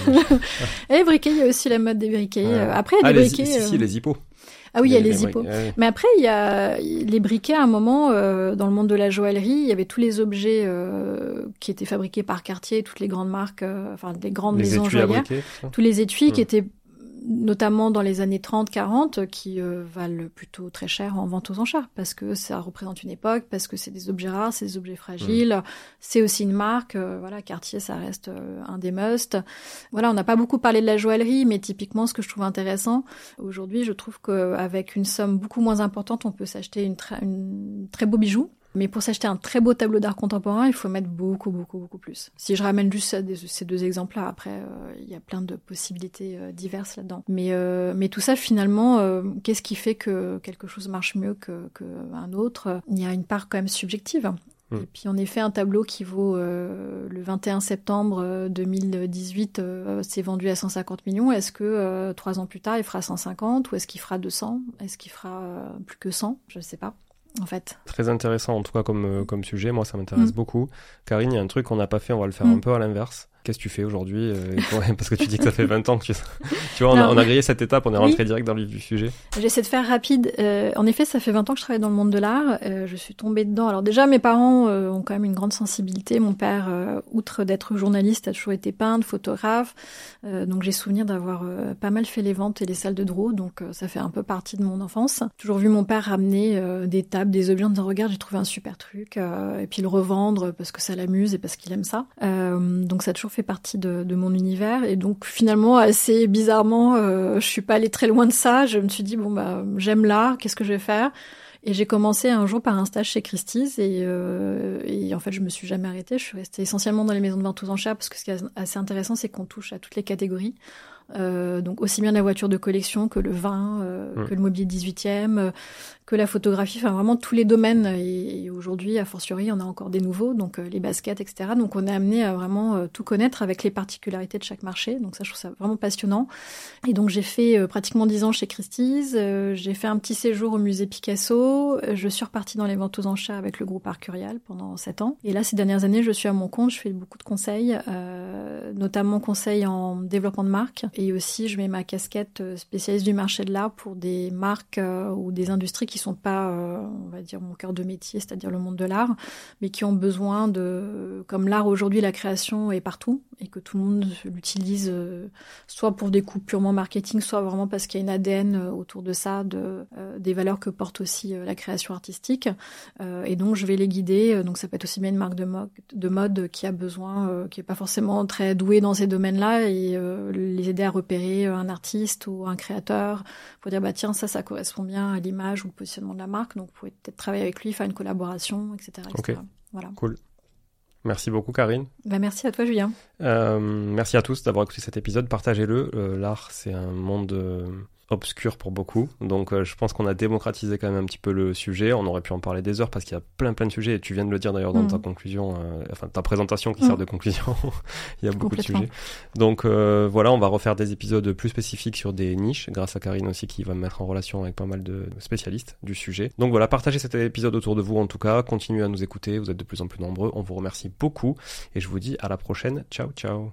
et les briquets, il y a aussi la mode des briquets. Après, il y a des ah, briquets. Si, si, les hippos. Ah oui, il y a les, hippos. Mais après, il y a les briquets. À un moment, euh, dans le monde de la joaillerie, il y avait tous les objets euh, qui étaient fabriqués par Cartier, toutes les grandes marques, euh, enfin des grandes maisons joaillières, tous les étuis qui étaient notamment dans les années 30-40, qui euh, valent plutôt très cher en vente aux enchères, parce que ça représente une époque, parce que c'est des objets rares, c'est des objets fragiles, c'est aussi une marque. Euh, voilà, Cartier, ça reste un des musts. Voilà, on n'a pas beaucoup parlé de la joaillerie, mais typiquement, ce que je trouve intéressant aujourd'hui, je trouve qu'avec une somme beaucoup moins importante, on peut s'acheter une, une très beau bijou mais pour s'acheter un très beau tableau d'art contemporain, il faut mettre beaucoup, beaucoup, beaucoup plus. Si je ramène juste ces deux exemples-là, après, euh, il y a plein de possibilités euh, diverses là-dedans. Mais, euh, mais tout ça, finalement, qu'est-ce qui fait que quelque chose marche mieux qu'un autre? Il y a une part quand même subjective. Hmm. Et puis en effet, un tableau qui vaut le 21 septembre 2018 s'est vendu à 150 millions. Est-ce que trois ans plus tard, il fera 150 ou est-ce qu'il fera 200 Est-ce qu'il fera plus que 100 Je ne sais pas en fait. Très intéressant en tout cas comme, euh, comme sujet, moi ça m'intéresse mm. beaucoup. Karine, il y a un truc qu'on n'a pas fait, on va le faire mm. un peu à l'inverse. Qu'est-ce que tu fais aujourd'hui euh, Parce que tu dis que ça fait 20 ans que tu... tu vois, on, a, on a, grillé cette étape, on est rentré direct dans le vif du sujet. J'essaie de faire rapide. Euh, en effet, ça fait 20 ans que je travaille dans le monde de l'art. Euh, je suis tombée dedans. Alors déjà, mes parents euh, ont quand même une grande sensibilité. Mon père, outre d'être journaliste, a toujours été peintre, photographe. donc j'ai souvenir d'avoir pas mal fait les ventes et les salles de draw. Donc ça fait un peu partie de mon enfance. Toujours vu mon père ramener des tables, des objets en disant regarde, j'ai trouvé un super truc. et puis le revendre parce que ça l'amuse et parce qu'il aime ça. donc ça a toujours fait partie de, de, mon univers. Et donc finalement assez bizarrement euh, je suis pas allée très loin de ça. Je me suis dit bon bah j'aime l'art qu'est-ce que je vais faire? Et j'ai commencé un jour par un stage chez Christie's et, euh, et, en fait je me suis jamais arrêtée. Je suis restée essentiellement dans les maisons de vente aux enchères parce que ce qui est assez intéressant c'est qu'on touche à toutes les catégories euh, donc aussi bien la voiture de collection que le vin, euh, mmh. que le mobilier 18e, euh, que la photographie, enfin vraiment tous les domaines. Et, aujourd'hui, a fortiori, on a encore des nouveaux, donc les baskets, etc. Donc on est amené à vraiment tout connaître avec les particularités de chaque marché. Donc ça, je trouve ça vraiment passionnant. Et donc j'ai fait pratiquement dix ans chez Christie's. j'ai fait un petit séjour au musée Picasso. je suis repartie dans les ventes aux enchères avec le groupe Arcurial pendant sept ans. Et là, ces dernières années, je suis à mon compte. Je fais beaucoup de conseils, notamment conseils en développement de marque et aussi, je mets ma casquette euh, spécialiste du marché de l'art pour des marques euh, ou des industries qui sont pas, euh, on va dire, mon cœur de métier, c'est-à-dire le monde de l'art, mais qui ont besoin de, comme l'art aujourd'hui, la création est partout et que tout le monde l'utilise soit pour des coups purement marketing, soit vraiment parce qu'il y a une ADN autour de ça, de, des valeurs que porte aussi la création artistique. et donc, je vais les guider. Donc, ça peut être aussi bien une marque de mode, de mode qui a besoin, qui est pas forcément très douée dans ces domaines-là et les aider à repérer euh, un artiste ou un créateur pour dire bah tiens ça ça correspond bien à l'image ou le positionnement de la marque donc vous pouvez peut-être travailler avec lui faire une collaboration etc, ok voilà cool Merci beaucoup Karine. Bah, merci à toi Julien. Euh, merci à tous d'avoir écouté cet épisode. Partagez-le. Euh, l'art c'est un monde obscur pour beaucoup. Donc euh, je pense qu'on a démocratisé quand même un petit peu le sujet. On aurait pu en parler des heures parce qu'il y a plein plein de sujets et tu viens de le dire d'ailleurs dans mm. ta conclusion, euh, enfin ta présentation qui sert mm. de conclusion. Il y a beaucoup de sujets. Donc euh, voilà, on va refaire des épisodes plus spécifiques sur des niches grâce à Karine aussi qui va me mettre en relation avec pas mal de spécialistes du sujet. Donc voilà, partagez cet épisode autour de vous en tout cas. Continuez à nous écouter, vous êtes de plus en plus nombreux. On vous remercie beaucoup et je vous dis à la prochaine. Ciao ciao.